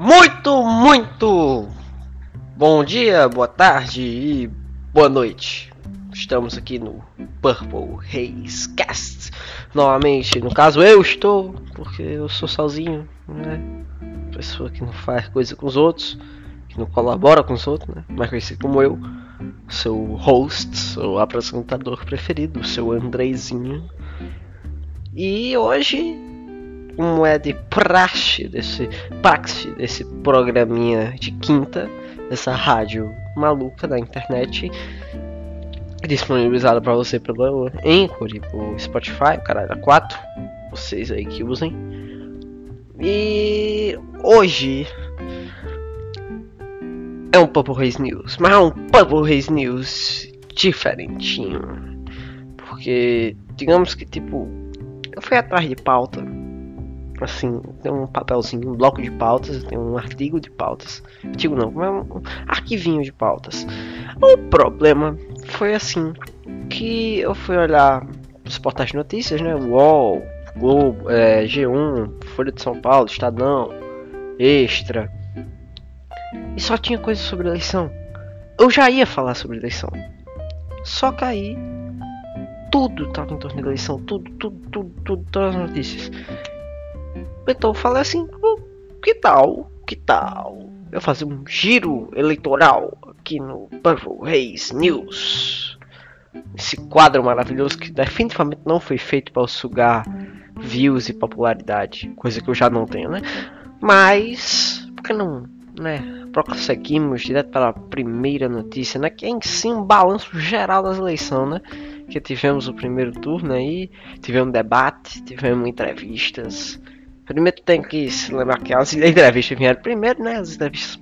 Muito, muito bom dia, boa tarde e boa noite. Estamos aqui no Purple Haze Cast. Novamente, no caso eu estou, porque eu sou sozinho, né? Pessoa que não faz coisa com os outros, que não colabora com os outros, né? Mais conhecido como eu, seu host, seu apresentador preferido, seu Andrezinho. E hoje como é de praxe desse praxe desse programinha de quinta, dessa rádio maluca da internet, disponibilizada para você pelo Anchor e pelo Spotify, caralho, 4, vocês aí que usem. E hoje é um Papo Reis News, mas é um Papo Reis News diferentinho. Porque, digamos que, tipo, eu fui atrás de pauta assim, tem um papelzinho, um bloco de pautas, tem um artigo de pautas. Artigo não, é um arquivinho de pautas. O problema foi assim, que eu fui olhar os portais de notícias, né? UOL, Globo, é, G1, Folha de São Paulo, Estadão, Extra. E só tinha coisa sobre eleição. Eu já ia falar sobre eleição. Só que aí tudo tava em torno da eleição, tudo, tudo, tudo, tudo, todas as notícias. Então eu falei assim, que tal, que tal eu fazer um giro eleitoral aqui no Purple Reis News? Esse quadro maravilhoso que definitivamente não foi feito para sugar views e popularidade, coisa que eu já não tenho, né? Mas, por que não, né? Prosseguimos direto para a primeira notícia, né? Que é em si um balanço geral das eleições, né? Que tivemos o primeiro turno aí, tivemos debate, tivemos entrevistas, Primeiro tem que se lembrar que as entrevistas vieram primeiro, né? As entrevistas,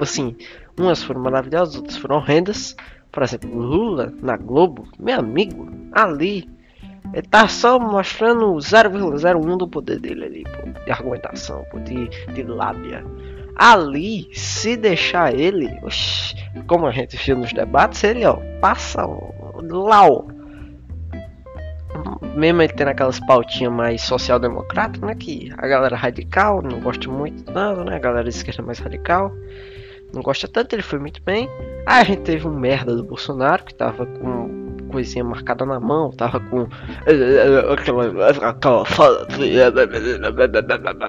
assim, umas foram maravilhosas, outras foram horrendas. Por exemplo, Lula na Globo, meu amigo, ali, ele tá só mostrando 0,01 do poder dele ali, pô, de argumentação, pô, de, de lábia. Ali, se deixar ele, oxi, como a gente viu nos debates, ele ó, passa lá, ó, mesmo ele tendo aquelas pautinhas mais social-democrata, né? Que a galera radical não gosta muito tanto, né? A galera de esquerda mais radical não gosta tanto, ele foi muito bem. Aí a gente teve um merda do Bolsonaro que tava com coisinha marcada na mão, tava com aquela, aquela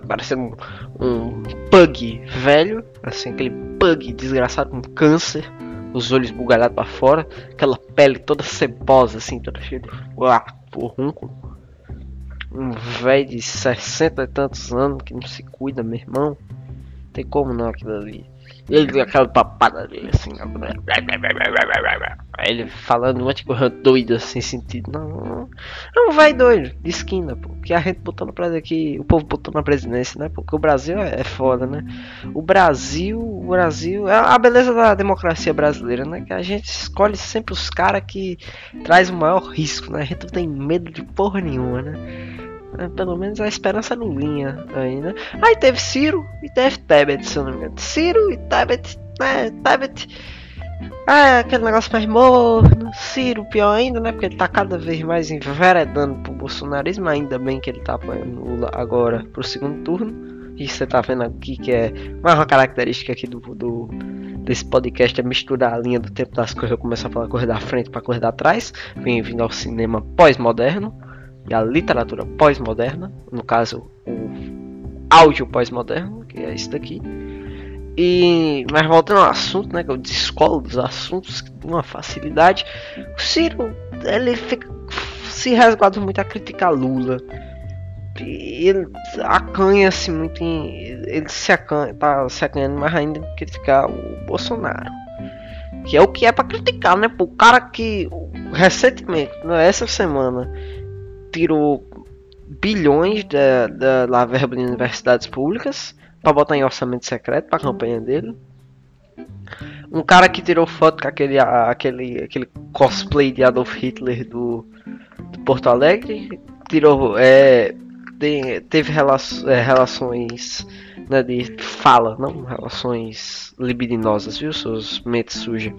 parecendo um, um pug velho, assim, aquele pug desgraçado com câncer os olhos bugalhados para fora, aquela pele toda cebosa, assim, toda cheia de porrunco. Um velho de 60 e tantos anos que não se cuida, meu irmão. Tem como não aquilo ali. Ele aquela papada dele assim. Ele falando um monte de coisa doida sem sentido. Não, não vai doido, de esquina, pô. Que a gente botou no Brasil aqui, o povo botou na presidência, né? Porque o Brasil é, é foda, né? O Brasil, o Brasil, é a beleza da democracia brasileira, né? Que a gente escolhe sempre os caras que traz o maior risco, né? A gente não tem medo de porra nenhuma, né? É, pelo menos a esperança no linha aí, teve Ciro e teve Tebet, se eu não me engano. Ciro e Tebet, né? Tebet. É aquele negócio mais morno. Ciro, pior ainda, né? Porque ele tá cada vez mais enveredando pro bolsonarismo. Ainda bem que ele tá apoiando Lula agora pro segundo turno. E você tá vendo aqui que é mais uma característica aqui do, do desse podcast é misturar a linha do tempo das coisas. Eu começo a falar coisa da frente para coisa da trás. Bem-vindo ao cinema pós-moderno e a literatura pós-moderna, no caso o áudio pós-moderno, que é isso daqui. E mas voltando ao assunto, né, que eu descolo dos assuntos com uma facilidade, o Ciro ele fica, se resguarda muito a criticar Lula. Ele acanha-se muito em. Ele se acanha, tá se acanhando mais ainda em criticar o Bolsonaro. Que é o que é para criticar, né? O cara que recentemente, né, essa semana, tirou bilhões da, da, da verba de universidades públicas para botar em orçamento secreto para a campanha dele. Um cara que tirou foto com aquele, aquele, aquele cosplay de Adolf Hitler do, do Porto Alegre. Tirou. É, teve rela é, relações né, de fala, não relações libidinosas, viu, seus mentes sujas,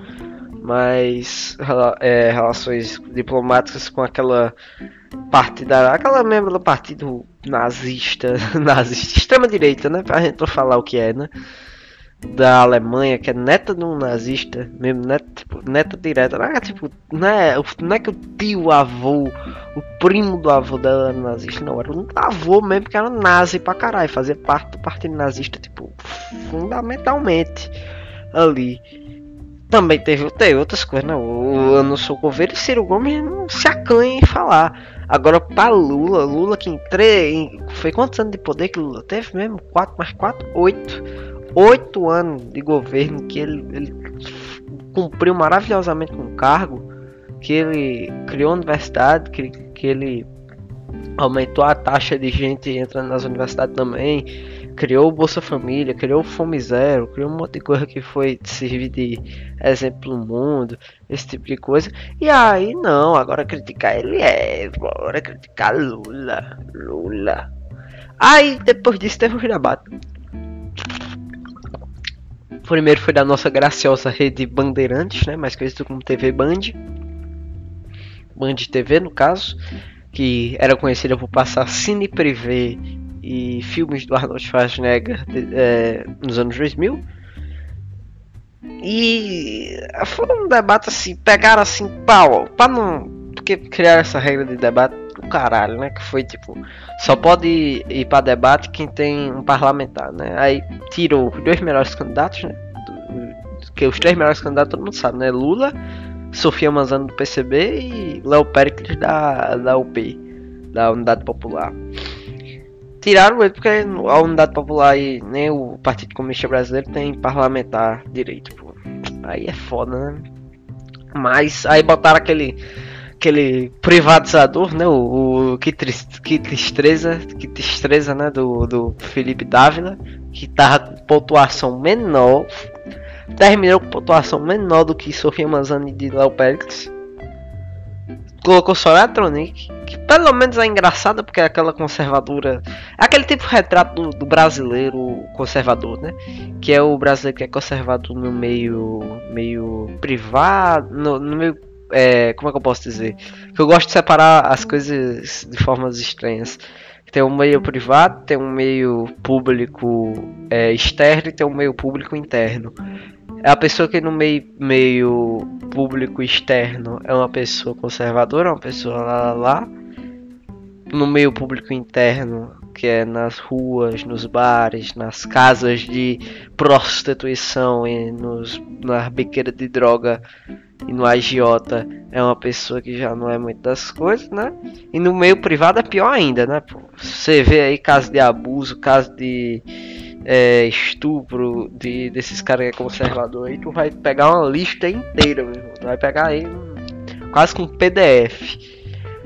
mas é, relações diplomáticas com aquela parte da. aquela membro do partido nazista, nazista, extrema direita, né? Pra gente não falar o que é, né? da Alemanha, que é neta de um nazista, mesmo neta, tipo, neta direta, não é tipo, não é, não é que o tio avô, o primo do avô dela era nazista, não, era um avô mesmo que era nazi pra caralho, fazia parte do partido nazista, tipo, fundamentalmente ali. Também teve, teve outras coisas, não, eu não sou coveiro e Ciro Gomes não se acanha em falar. Agora pra Lula, Lula que em foi quantos anos de poder que Lula teve mesmo? 4 mais 4? 8 oito anos de governo que ele, ele cumpriu maravilhosamente com o cargo, que ele criou a universidade, que, que ele aumentou a taxa de gente entrando nas universidades também, criou o Bolsa Família, criou o Fome Zero, criou um monte de coisa que foi servir de exemplo no mundo, esse tipo de coisa. E aí não, agora criticar ele é, agora criticar Lula, Lula. Aí depois disso teve o debate. O primeiro foi da nossa graciosa rede Bandeirantes, né, mais conhecido como TV Band. Band TV, no caso, que era conhecida por passar cine privê e filmes do Arnold Schwarzenegger é, nos anos 2000. E foi um debate assim, pegaram assim, pau, para não. Porque criar essa regra de debate do caralho, né? Que foi tipo, só pode ir, para debate quem tem um parlamentar, né? Aí tirou os dois melhores candidatos, né? Do, que os três melhores candidatos todo mundo sabe, né? Lula, Sofia Manzano do PCB e Léo Pericles da, da UP, da Unidade Popular. Tiraram ele porque a Unidade Popular e nem o Partido Comunista Brasileiro tem parlamentar direito, pô. Aí é foda, né? Mas aí botaram aquele aquele privatizador, né? O, o que, tristeza, que tristeza, que tristeza, né? Do, do Felipe Dávila, que tava com pontuação menor, terminou com pontuação menor do que Sofia Manzani de Léo Pérez. Colocou só Electronic, que pelo menos é engraçada porque é aquela conservadora. Aquele tipo de retrato do, do, brasileiro conservador, né? Que é o brasileiro que é conservador no meio meio privado, no, no meio é, como é que eu posso dizer? Que eu gosto de separar as coisas de formas estranhas. Tem um meio privado, tem um meio público é, externo e tem um meio público interno. É a pessoa que no meio, meio público externo é uma pessoa conservadora, uma pessoa lá, lá, lá. No meio público interno, que é nas ruas, nos bares, nas casas de prostituição e nos, nas biqueiras de droga e no agiota é uma pessoa que já não é muito das coisas, né? E no meio privado é pior ainda, né? Você vê aí casos de abuso, casos de é, estupro de, desses caras que é conservador aí, tu vai pegar uma lista inteira, meu. Tu vai pegar aí quase com PDF.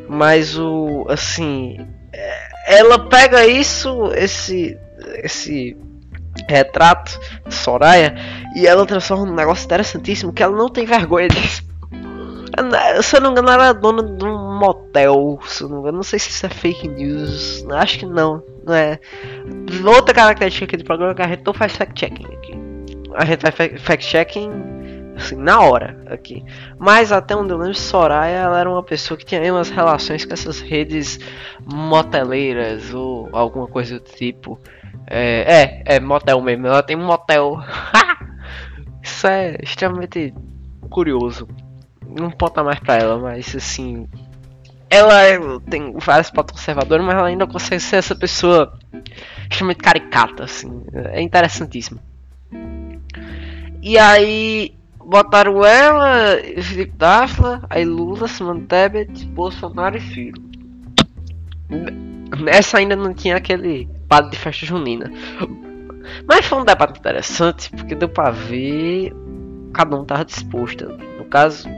Mas o assim, é, ela pega isso, esse esse retrato Soraya e ela transforma num negócio interessantíssimo que ela não tem vergonha disso. Se eu não me engano, ela é dona de um motel. Se eu não, engano, não sei se isso é fake news. Acho que não. Não é. Outra característica aqui do programa é que a gente não faz fact-checking aqui. A gente faz fact-checking assim, na hora aqui. Mas até onde eu lembro, Soraya ela era uma pessoa que tinha umas relações com essas redes moteleiras ou alguma coisa do tipo. É, é, é motel mesmo. Ela tem um motel. Isso é extremamente curioso. Não pode mais pra ela, mas assim. Ela é, tem vários pontos conservadores, mas ela ainda consegue ser essa pessoa extremamente caricata, assim. É interessantíssimo. E aí botaram ela, Felipe Dafla, aí Lula, Simone Tebet, Bolsonaro e Ciro. Nessa ainda não tinha aquele padre de festa junina. Mas foi um debate interessante porque deu pra ver cada um tava disposto. No caso,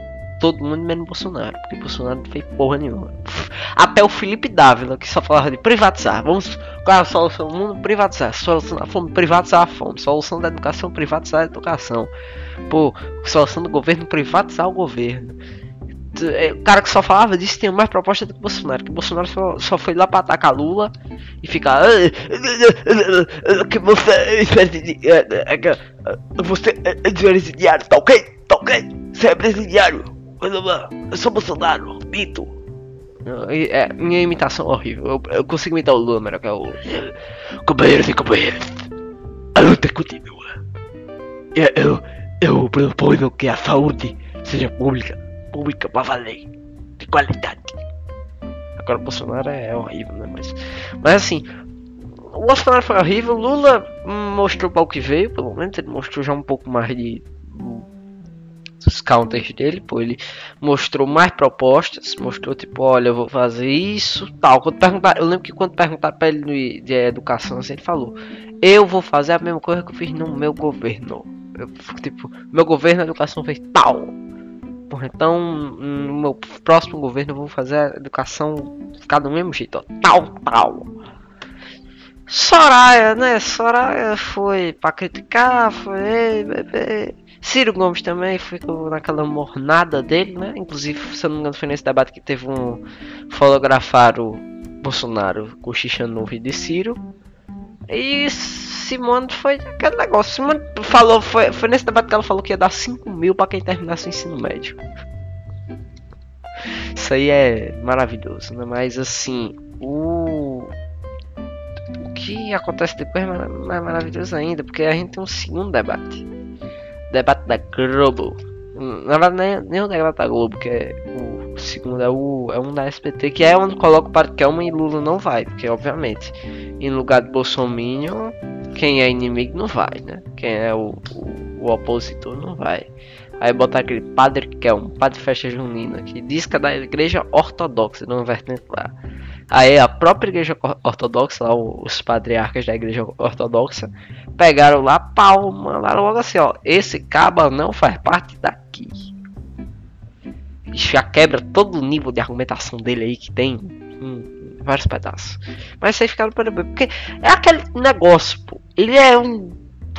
todo mundo menos Bolsonaro, porque Bolsonaro não fez porra nenhuma. Até o Felipe Dávila, que só falava de privatizar. Vamos, qual é a solução do mundo? Privatizar. Solução da fome, privatizar a fome. Solução da educação, privatizar a educação. Pô, solução do governo, privatizar o governo. é, o cara que só falava disso tem mais proposta do que Bolsonaro. Que Bolsonaro só, só foi lá pra atacar Lula e ficar. Que você é Você é presidiário, tá ok? Tá ok? Você é presidiário. Eu sou Bolsonaro, mito. É, minha imitação é horrível. Eu, eu consigo imitar o Lula, melhor que é o. Companheiros e companheiras, a luta continua. Eu, eu, eu proponho que a saúde seja pública pública pra valer, de qualidade. Agora o Bolsonaro é horrível, né? Mas, mas assim, o Bolsonaro foi horrível, Lula mostrou para o que veio, pelo menos ele mostrou já um pouco mais de os counters dele, pô, ele mostrou mais propostas, mostrou tipo, olha, eu vou fazer isso, tal. Quando perguntar, eu lembro que quando perguntar para ele de, educação, assim, ele falou: "Eu vou fazer a mesma coisa que eu fiz no meu governo". Eu, tipo, meu governo a educação fez tal. Porra, então no meu próximo governo eu vou fazer a educação ficar do mesmo jeito, ó, tal, tal. Soraya, né? Soraya foi pra criticar, foi. Bebê. Ciro Gomes também ficou naquela mornada dele, né? Inclusive, se eu não me engano, foi nesse debate que teve um o Bolsonaro cochichando no vídeo de Ciro. E Simone foi aquele negócio. Simone falou, foi, foi nesse debate que ela falou que ia dar 5 mil pra quem terminasse o ensino médio. Isso aí é maravilhoso, né? Mas assim, o. O que acontece depois é maravilhoso ainda, porque a gente tem um segundo debate. Debate da Globo. Na verdade, nem, nem o debate da Globo, que é o segundo, é, o, é um da SPT, que é onde coloca o Kelman e Lula não vai, porque obviamente, em lugar de Bolsonaro quem é inimigo não vai, né? Quem é o, o, o opositor não vai. Aí botar aquele padre que é um padre festa junina, que diz que é da igreja ortodoxa, não vertente lá. Aí a própria igreja ortodoxa, lá, os patriarcas da igreja ortodoxa, pegaram lá, pau, mandaram logo assim, ó. Esse caba não faz parte daqui. Já quebra todo o nível de argumentação dele aí que tem. Hum, vários pedaços. Mas vocês ficaram para porque é aquele negócio, pô. Ele é um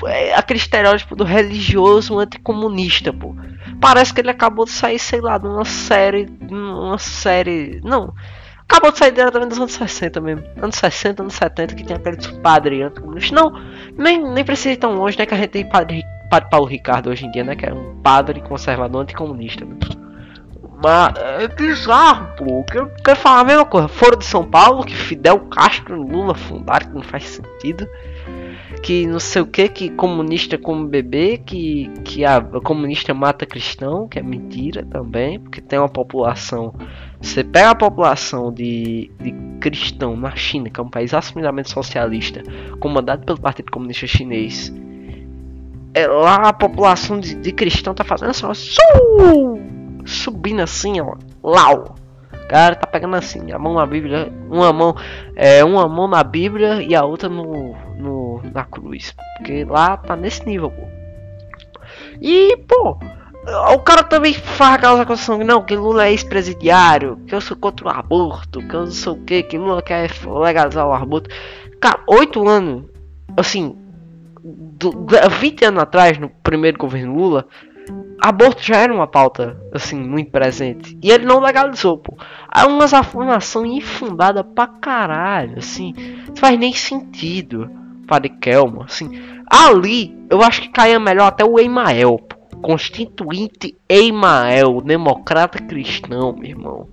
é aquele estereótipo do religioso anticomunista, pô. Parece que ele acabou de sair, sei lá, de uma série, uma série, não. Acabou de sair diretamente dos anos 60 mesmo. Anos 60, anos 70, que tem aquele padre anticomunista. Não, nem, nem precisa ir tão longe, né? Que a gente tem padre, padre Paulo Ricardo hoje em dia, né? Que é um padre conservador anticomunista. Né? Mas é bizarro, pô. Eu quero falar a mesma coisa. Fora de São Paulo, que Fidel Castro e Lula fundaram, que não faz sentido. Que não sei o que, que comunista como bebê, que, que a, comunista mata cristão, que é mentira também, porque tem uma população. Você pega a população de, de cristão na China, que é um país assumidamente socialista, comandado pelo Partido Comunista Chinês. É, lá a população de, de cristão tá fazendo assim, subindo assim, ó. Lau. Cara tá pegando assim, a mão na Bíblia, uma mão, é, uma mão na Bíblia e a outra no, no na cruz. Porque lá tá nesse nível, pô. E, pô, o cara também faz aquelas acusações, não, que Lula é ex-presidiário, que eu sou contra o aborto, que eu não sei o que, que Lula quer legalizar o aborto. Cara, oito anos, assim, do, 20 anos atrás, no primeiro governo Lula, aborto já era uma pauta, assim, muito presente. E ele não legalizou, pô. Há umas afirmações infundadas pra caralho, assim. Não faz nem sentido. Padre Kelmo, assim. Ali, eu acho que caia melhor até o Emael. Constituinte Emael, democrata cristão, meu irmão.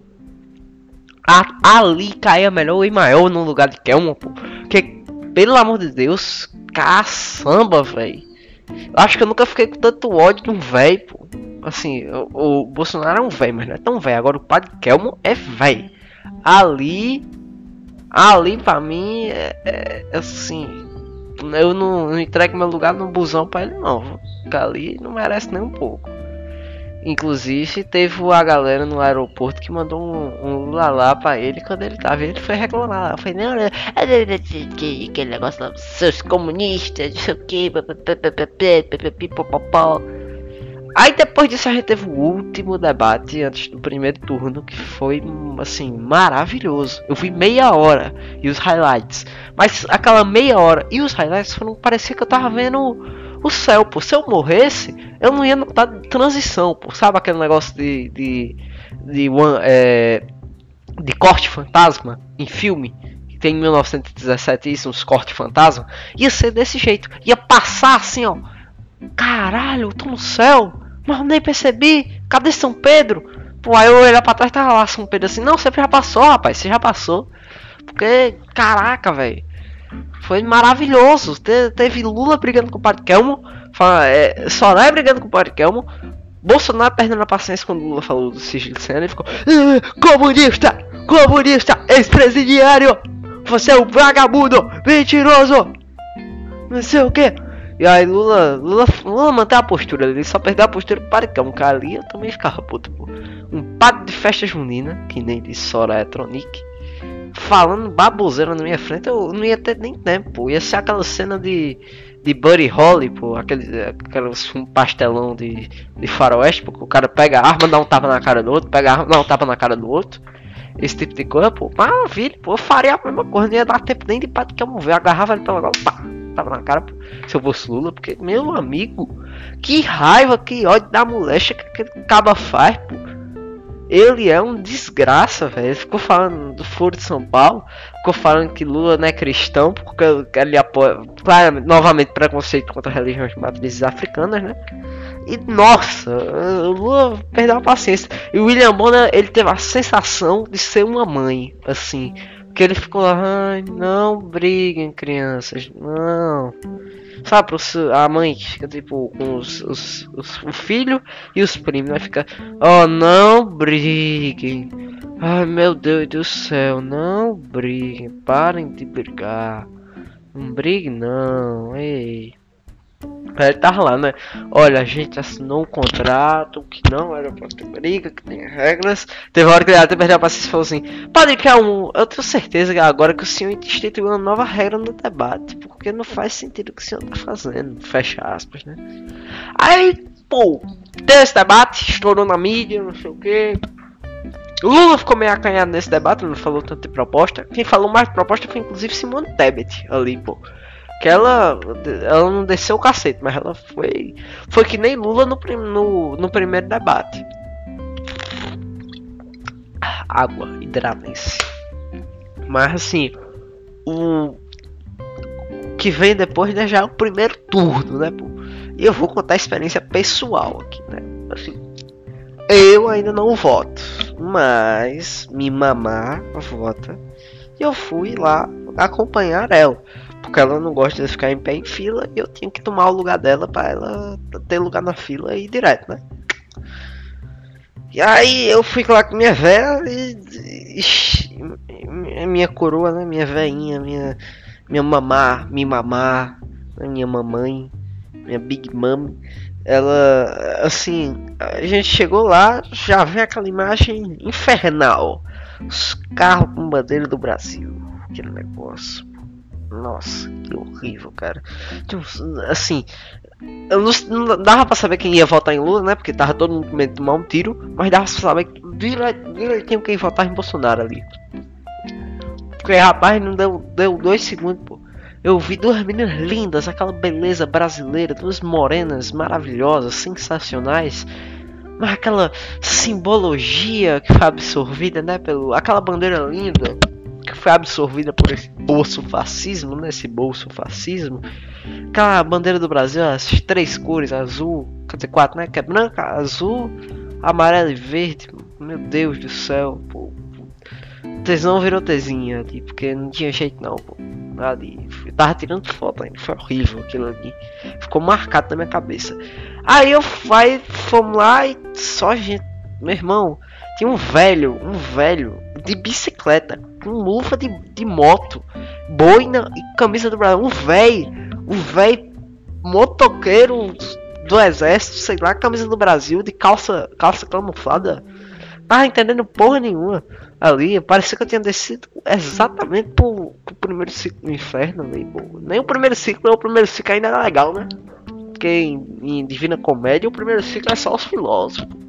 A, ali caia melhor o Emael no lugar de Kelmo, pô. Porque, pelo amor de Deus, caçamba, velho. Acho que eu nunca fiquei com tanto ódio de um velho, pô. Assim, o, o, Bolsonaro é um velho, mas não é tão velho. Agora o Padre Kelmo é velho. Ali. Ali pra mim é, é, assim. Eu não, não entrego meu lugar no busão pra ele não. Porque ali não merece nem um pouco. Inclusive, teve a galera no aeroporto que mandou um, um lá pra ele quando ele tava. Ele foi reclamar lá. Foi, não, não, aquele negócio lá, seus comunistas, não sei o que, Aí depois disso a gente teve o último debate antes do primeiro turno que foi assim maravilhoso. Eu vi meia hora e os highlights, mas aquela meia hora e os highlights foram parecia que eu tava vendo o céu, pô. Se eu morresse, eu não ia notar transição, pô. Sabe aquele negócio de. de. de, one, é, de corte fantasma em filme? Que tem em 1917 isso, uns cortes fantasma. Ia ser desse jeito. Ia passar assim, ó. Caralho, tô no céu. Mas nem percebi. Cadê São Pedro? Pô, aí eu olhar pra trás tava lá São Pedro assim. Não, você já passou, rapaz. Você já passou. Porque, caraca, velho. Foi maravilhoso. Te, teve Lula brigando com o Padre Kelmo. É, Soraya brigando com o Padre Kelmo. Bolsonaro perdendo a paciência quando Lula falou do sigilo de cena e ficou Comunista! Comunista! Ex-presidiário! Você é um vagabundo! Mentiroso! Não sei o que. E aí Lula, Lula, Lula mantém a postura, ele só perdeu a postura para que um cara ali, eu também ficava puto, pô. Um pato de festa junina, que nem de Soraya Tronic falando baboseira na minha frente, eu não ia ter nem tempo. Ia ser aquela cena de, de Buddy Holly, pô, aquele, aquele um pastelão de, de faroeste, porque o cara pega a arma, dá um tapa na cara do outro, pega a arma, dá um tapa na cara do outro. Esse tipo de coisa, pô, maravilha, pô, eu faria a mesma coisa, não ia dar tempo nem de pato que eu mover, agarrava ele pela gola, pá, tava na cara, se eu fosse Lula, porque, meu amigo, que raiva, que ódio da molecha que aquele caba faz, pô. Ele é um desgraça, velho. Ficou falando do Foro de São Paulo. Ficou falando que Lula não é cristão, porque ele apoia, claramente, novamente, preconceito contra religiões matrizes africanas, né? E nossa, o Lula perdeu a paciência. E o William Bonner, ele teve a sensação de ser uma mãe, assim. Que ele ficou lá, ai, não briguem, crianças, não. Sabe, a mãe fica tipo com os, os, os, o filho e os primos, né? Fica, oh, não briguem. Ai, meu Deus do céu, não briguem. Parem de brigar. Não brigue não, ei. Ele tava lá, né? Olha, a gente assinou um contrato que não era pra ter briga, que tem regras. Teve uma hora que ele até perdeu a paciência e falou assim: Padre um eu tenho certeza que agora que o senhor instituiu uma nova regra no debate, porque não faz sentido o que o senhor tá fazendo. Fecha aspas, né? Aí, pô, teve esse debate, estourou na mídia, não sei o que. Lula ficou meio acanhado nesse debate, não falou tanto de proposta. Quem falou mais proposta foi inclusive Simone Tebet ali, pô. Que ela, ela não desceu o cacete, mas ela foi. Foi que nem Lula no, no, no primeiro debate. Água, hidratem-se. Mas assim, o que vem depois né, já é o primeiro turno, né? Pô? E eu vou contar a experiência pessoal aqui, né? Assim, eu ainda não voto, mas minha mamá vota. E eu fui lá acompanhar ela. Porque ela não gosta de ficar em pé em fila e eu tinha que tomar o lugar dela para ela ter lugar na fila e ir direto, né? E aí eu fui lá com minha velha e, e, minha coroa, né? Minha veinha, minha minha mamá, minha mamá, minha mamãe, minha big mom, ela assim, a gente chegou lá, já vê aquela imagem infernal. Os carros com bandeira do Brasil, aquele negócio nossa, que horrível, cara. Tipo, assim, eu não, não, dava pra saber quem ia votar em Lula, né? Porque tava todo mundo com medo de tomar um tiro. Mas dava pra saber direitinho quem votar em Bolsonaro ali. Porque, rapaz, não deu, deu dois segundos, pô. Eu vi duas meninas lindas, aquela beleza brasileira, duas morenas maravilhosas, sensacionais. Mas aquela simbologia que foi absorvida, né? Pelo, aquela bandeira linda que foi absorvida por esse bolso fascismo, né? Esse bolso fascismo. Aquela bandeira do Brasil, as três cores, azul, quer dizer, quatro, né? Que é branca, azul, amarelo e verde. Meu Deus do céu, pô. Tesão virou tesinha ali, porque não tinha jeito não, pô. Ali, eu tava tirando foto ainda, foi horrível aquilo ali. Ficou marcado na minha cabeça. Aí eu vai, fomos lá e só gente. Meu irmão, tinha um velho, um velho de bicicleta com luva de, de moto, boina e camisa do Brasil. Um véi, um véi motoqueiro do exército, sei lá, camisa do Brasil, de calça, calça camuflada. Tava entendendo porra nenhuma ali. Parecia que eu tinha descido exatamente pro, pro primeiro ciclo do inferno pô. Nem o primeiro ciclo, o primeiro ciclo ainda era legal, né? Porque em, em Divina Comédia o primeiro ciclo é só os filósofos.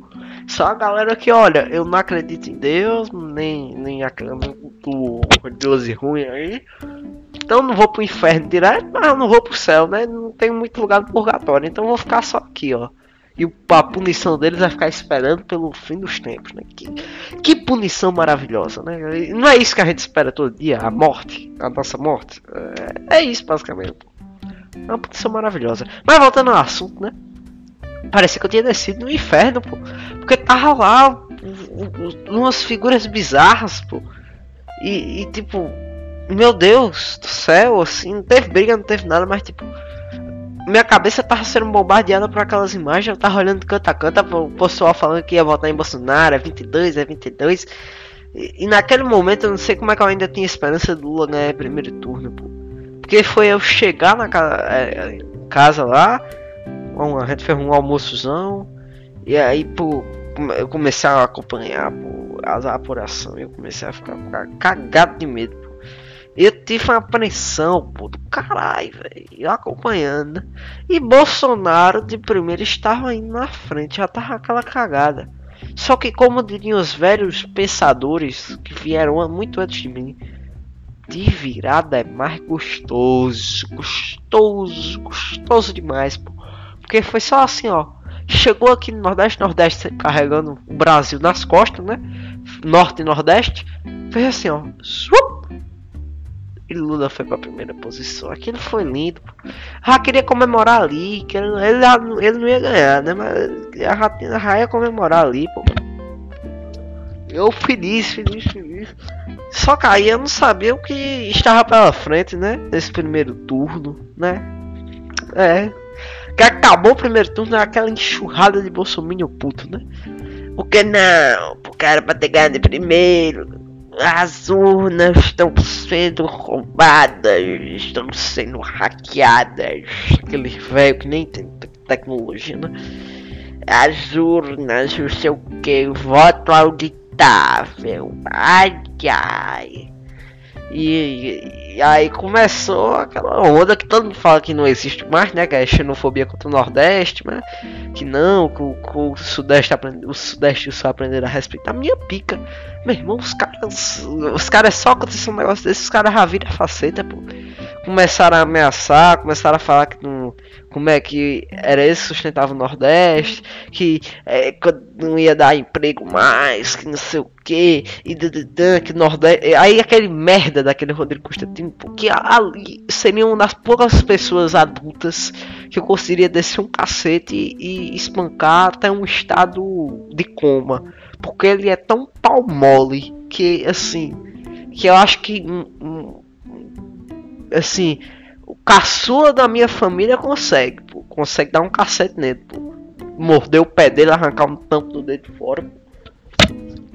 Só a galera que, olha, eu não acredito em Deus, nem, nem acredito Deus e ruim aí. Então não vou pro inferno direto, mas não vou pro céu, né? Não tem muito lugar no purgatório, então vou ficar só aqui, ó. E a punição deles vai ficar esperando pelo fim dos tempos, né? Que, que punição maravilhosa, né? Não é isso que a gente espera todo dia, a morte, a nossa morte. É, é isso, basicamente. É uma punição maravilhosa. Mas voltando ao assunto, né? Parecia que eu tinha descido no inferno, pô. Porque tava lá umas figuras bizarras, pô. E, e, tipo, meu Deus do céu, assim, não teve briga, não teve nada, mas tipo, minha cabeça tava sendo bombardeada por aquelas imagens, eu tava olhando canto a canto, o pessoal falando que ia votar em Bolsonaro, é 22, é 22. E, e naquele momento eu não sei como é que eu ainda tinha esperança do Lula ganhar primeiro turno, pô. Porque foi eu chegar na casa, é, casa lá, a gente fez um almoçozão, e aí, pô, eu comecei a acompanhar pô, as apurações, eu comecei a ficar, cagado de medo, pô. Eu tive uma apreensão, pô, do caralho, velho, acompanhando. E Bolsonaro de primeiro estava indo na frente, já tava aquela cagada. Só que, como diriam os velhos pensadores que vieram muito antes de mim, de virada é mais gostoso, gostoso, gostoso demais, pô. Porque foi só assim, ó. Chegou aqui no Nordeste, Nordeste carregando o Brasil nas costas, né? Norte e Nordeste. Fez assim, ó. E Lula foi pra primeira posição. Aquilo foi lindo. Já queria comemorar ali. Que ele, ele, ele não ia ganhar, né? Mas a Ratina já ia comemorar ali, pô. Eu feliz, feliz, feliz. Só que aí eu não sabia o que estava pela frente, né? Nesse primeiro turno, né? É. Acabou o primeiro turno aquela enxurrada de Bolsonaro puto, né? Porque não? Porque era pra ter ganho de primeiro as urnas estão sendo roubadas, estão sendo hackeadas. Aquele velho que nem tem tecnologia, né? As urnas, não sei o que, voto auditável. Ai, ai. E, e, aí começou aquela onda que todo mundo fala que não existe mais, né? Que é xenofobia contra o Nordeste, né? Que não, que o, que o Sudeste aprende, o Sudeste só aprender a respeitar. Minha pica. Meu irmão, os caras. Os caras só aconteceu um negócio desse, os caras já viram a faceta, pô. Começaram a ameaçar, começaram a falar que não. Como é que era esse sustentava o Nordeste, que é, não ia dar emprego mais, que não sei o que, e que Nordeste. Aí aquele merda daquele Rodrigo Constantino, porque ali seria uma das poucas pessoas adultas que eu conseguiria descer um cacete e, e espancar até um estado de coma. Porque ele é tão pau mole que, assim, que eu acho que, um, assim, o caçula da minha família consegue, pô, consegue dar um cacete nele, pô. Morder o pé dele, arrancar um tampo do dedo fora, pô.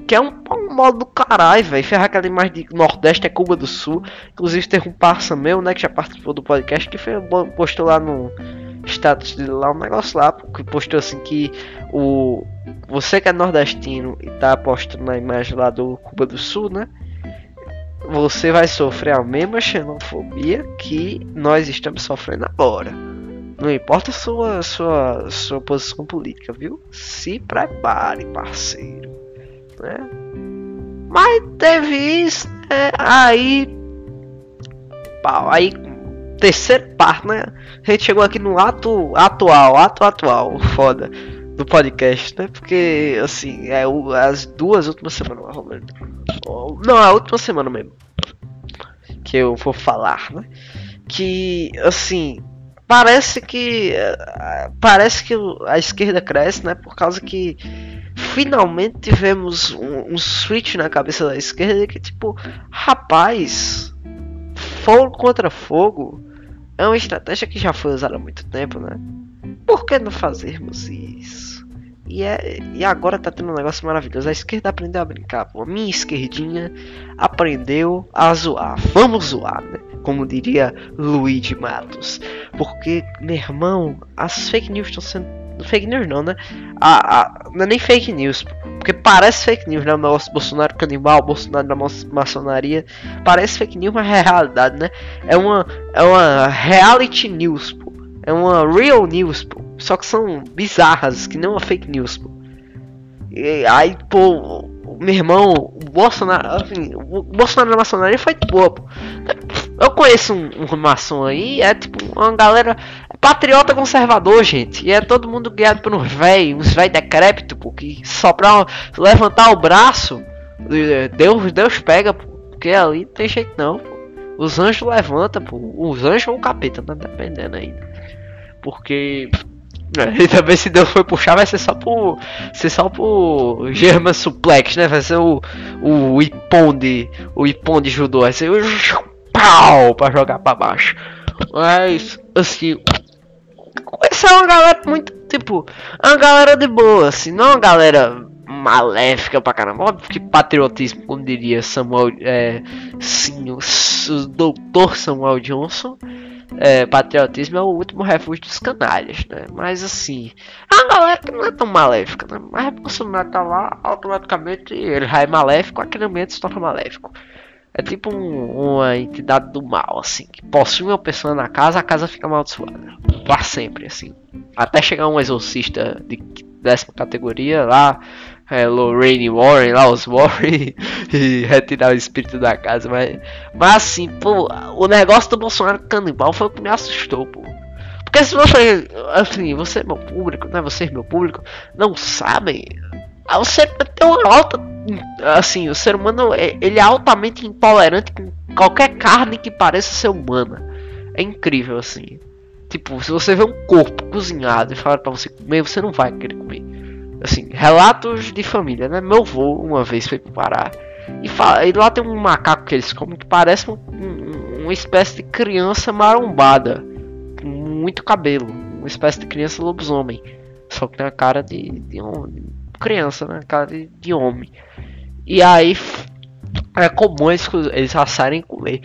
Que é um pau mole do caralho, velho. Ferrar aquela imagem de Nordeste é Cuba do Sul. Inclusive teve um parça meu, né, que já participou do podcast, que foi, postou lá no status dele lá um negócio lá, que postou assim que o você que é nordestino e tá postando na imagem lá do Cuba do Sul, né? Você vai sofrer a mesma xenofobia que nós estamos sofrendo agora. Não importa sua, sua, sua posição política, viu? Se prepare, parceiro. Né? Mas teve isso, né? aí. Pau, aí terceira parte, né? A gente chegou aqui no ato atual, ato atual, foda, do podcast, né? Porque, assim, é o, as duas últimas semanas. Não, a última semana mesmo. Que eu vou falar, né? Que, assim, parece que. Parece que a esquerda cresce, né? Por causa que finalmente tivemos um, um switch na cabeça da esquerda que, tipo, rapaz fogo contra fogo é uma estratégia que já foi usada há muito tempo, né? Por que não fazermos isso? E, é, e agora tá tendo um negócio maravilhoso. A esquerda aprendeu a brincar, pô. A minha esquerdinha aprendeu a zoar. Vamos zoar, né? Como diria Luigi Matos. Porque, meu irmão, as fake news estão sendo Fake news não, né? A, a, não é nem fake news. Porque parece fake news, né? O negócio Bolsonaro canibal, Bolsonaro da maçonaria. Parece fake news, mas é realidade, né? É uma, é uma reality news. É uma real news, pô. Só que são bizarras, que não é fake news, pô. E aí, pô, meu irmão, o Bolsonaro, assim, o Bolsonaro na maçonaria de boa, pô. Eu conheço um, um maçom aí, é tipo uma galera patriota conservador, gente. E é todo mundo guiado por uns velhos, uns velhos decrépitos, pô, que só pra levantar o braço, Deus, Deus pega, pô, porque ali não tem jeito não, pô. Os anjos levantam, pô. Os anjos ou o capeta, tá dependendo aí. Porque é, e também se Deus for puxar, vai ser só por. Ser só por German Suplex, né? Vai ser o. O Iponde. O Iponde judô. Vai ser o. Pau! Pra jogar pra baixo. Mas, assim. Essa é uma galera muito. Tipo. Uma galera de boa, assim. Não uma galera maléfica pra caramba. Óbvio que patriotismo, como diria Samuel. É, sim, o, o doutor Samuel Johnson é, patriotismo é o último refúgio dos canalhas, né? Mas assim, uma galera que não é tão maléfica, né? Mas Bolsonaro tá lá, automaticamente ele já é maléfico, aquele ambiente se torna maléfico. É tipo um, uma entidade do mal, assim, que possui uma pessoa na casa, a casa fica amaldiçoada. Pra sempre, assim. Até chegar um exorcista de décima categoria lá, é, Lorraine Warren, lá os Warren, e retirar o espírito da casa. Mas, mas assim, pô, o negócio do Bolsonaro canibal foi o que me assustou, pô. Porque se você, assim, você é meu público, né? Vocês, meu público, não sabem. O ser tem uma alta. Assim, o ser humano é, ele é altamente intolerante com qualquer carne que pareça ser humana. É incrível, assim. Tipo, se você vê um corpo cozinhado e falar pra você comer, você não vai querer comer assim, relatos de família, né? Meu avô uma vez foi pro Pará e, fala, e lá tem um macaco que eles comem que parece um, um, uma espécie de criança marombada, com muito cabelo, uma espécie de criança lobisomem, só que tem a cara de, de, de criança, né? Cara de, de homem. E aí é comum eles, eles assarem e comer.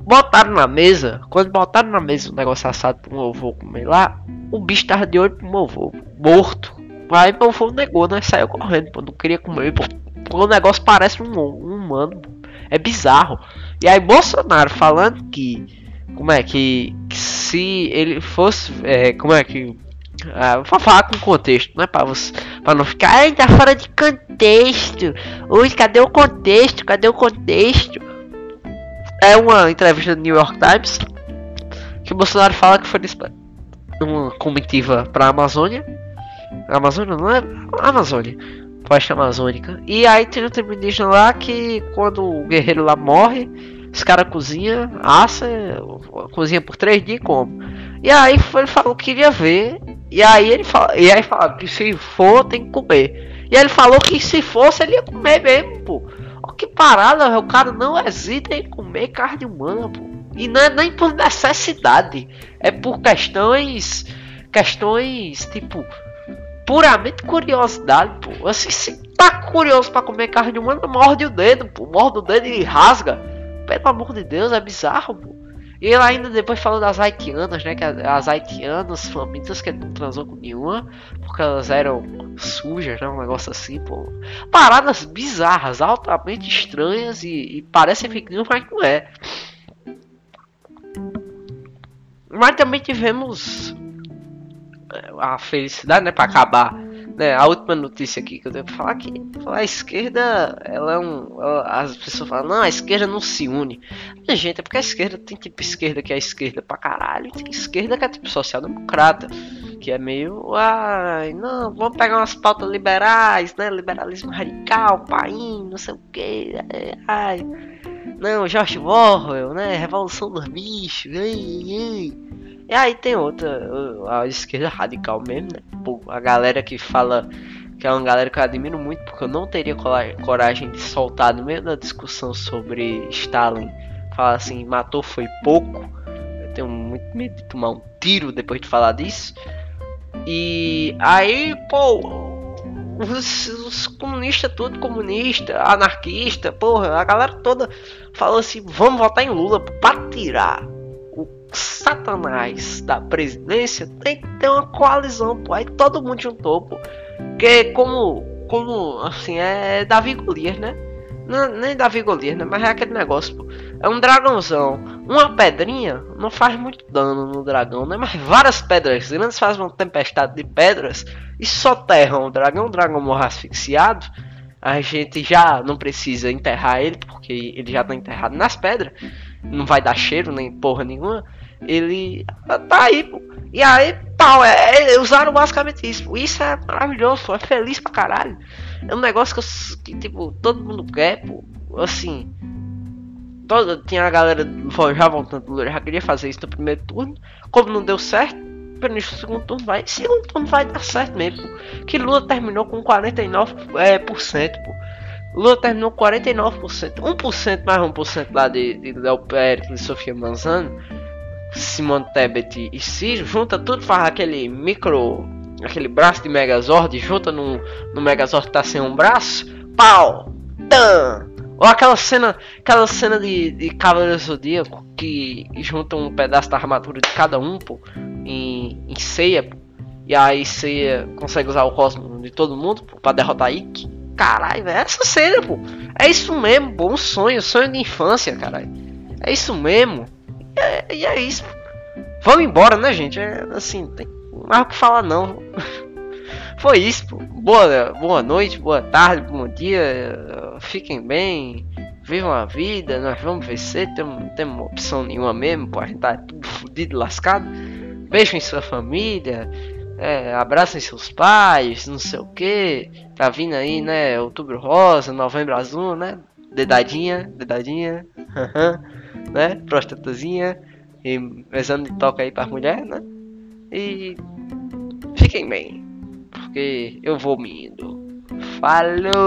Botaram na mesa, quando botaram na mesa o negócio assado pro meu avô comer lá, o bicho tava de olho pro meu avô, morto Aí meu avô negou, né? Saiu correndo, pô. Não queria comer, pô. O negócio parece um, um humano. É bizarro. E aí Bolsonaro falando que. Como é que. que se ele fosse. É, como é que. Ah, vou falar com contexto, né? Pra, você, pra não ficar. Ai, tá fora de contexto. Ui, cadê o contexto? Cadê o contexto? É uma entrevista do New York Times. Que Bolsonaro fala que foi uma comitiva pra Amazônia Amazônia não é? Amazônia. Floresta Amazônica. E aí tem um tribo indígena lá que quando o guerreiro lá morre, os caras cozinham, assa, cozinha por três dias e come. E aí ele falou que queria ver. E aí ele fala, e aí fala que se for tem que comer. E ele falou que se fosse ele ia comer mesmo, pô. Ó, que parada, o cara não hesita em comer carne humana, pô. E não é nem por necessidade, é por questões questões tipo puramente curiosidade, pô. Assim, se tá curioso para comer carne humana, morde o dedo, pô. Morde o dedo e rasga. Pelo amor de Deus, é bizarro, pô. E ele ainda depois falou das haitianas, né? Que as haitianas famintas que não transou com nenhuma, porque elas eram sujas, né? Um negócio assim, pô. Paradas bizarras, altamente estranhas e, e parecem fake news, mas não é. Mas também tivemos a felicidade, né, para acabar, né, a última notícia aqui que eu pra falar que a esquerda, ela é um, ela, as pessoas falam, não, a esquerda não se une. Mas, gente, é porque a esquerda tem tipo esquerda que é esquerda pra caralho, e tem esquerda que é tipo social-democrata, que é meio, ai, não, vamos pegar umas pautas liberais, né, liberalismo radical, país, não sei o que, ai, não, George Orwell, né, revolução dos bichos, ai, ai. E aí tem outra, a esquerda radical mesmo, né? A galera que fala que é uma galera que eu admiro muito, porque eu não teria coragem de soltar no meio da discussão sobre Stalin, falar assim, matou foi pouco. Eu tenho muito medo de tomar um tiro depois de falar disso. E aí, pô, os, os comunistas, tudo comunista, anarquista, porra, a galera toda falou assim: vamos votar em Lula pra tirar satanás da presidência, tem que ter uma coalizão, pô. Aí todo mundo juntou, pô. Porque como, como assim, é Davi Golias, né? Não, nem Davi Golias, né? Mas é aquele negócio, pô. É um dragãozão. Uma pedrinha não faz muito dano no dragão, né? Mas várias pedras grandes fazem uma tempestade de pedras e soterram o dragão. O dragão morre asfixiado. A gente já não precisa enterrar ele, porque ele já tá enterrado nas pedras. Não vai dar cheiro nem porra nenhuma. Ele tá aí, pô. E aí, pau, é, é, usaram basicamente isso. Isso é maravilhoso, pô. É feliz pra caralho. É um negócio que, eu, que tipo, todo mundo quer, pô. Assim. Todo, tinha a galera já voltando, já queria fazer isso no primeiro turno. Como não deu certo, pelo menos no segundo turno vai. Segundo turno vai dar certo mesmo. Pô. Que Lula terminou com 49%, é, por cento, pô. Lula terminou com 49%. 1% mais 1% lá de, de Léo Pérez e Sofia Manzano. Simone Tebet e Ciro. Junta tudo, faz aquele micro. Aquele braço de Megazord. Junta no, no Megazord que tá sem um braço. Pau! Tan! Ou aquela cena, aquela cena de, de Cavaleiro Zodíaco que junta um pedaço da armadura de cada um, pô, em, em ceia, pô. E aí ceia consegue usar o cosmo de todo mundo pô, pra derrotar Ikki. Caralho, velho, essa cena, pô. É isso mesmo, pô, um sonho, sonho de infância, caralho. É isso mesmo. E é, e é isso. Vamos embora, né, gente? É assim, não tem mais o que falar, não. Foi isso, pô. Boa, boa noite, boa tarde, bom dia. Fiquem bem. Vivam a vida. Nós vamos vencer. Temos, não temos opção nenhuma mesmo. Pô, a gente tá tudo fodido, lascado. Beijem sua família. É, abracem seus pais. Não sei o que. Tá vindo aí, né? Outubro rosa, novembro azul, né? Dedadinha, dedadinha. né? Prostatazinha. E exame de toca aí para mulher, né? E fiquem bem porque eu vou me indo. Falou!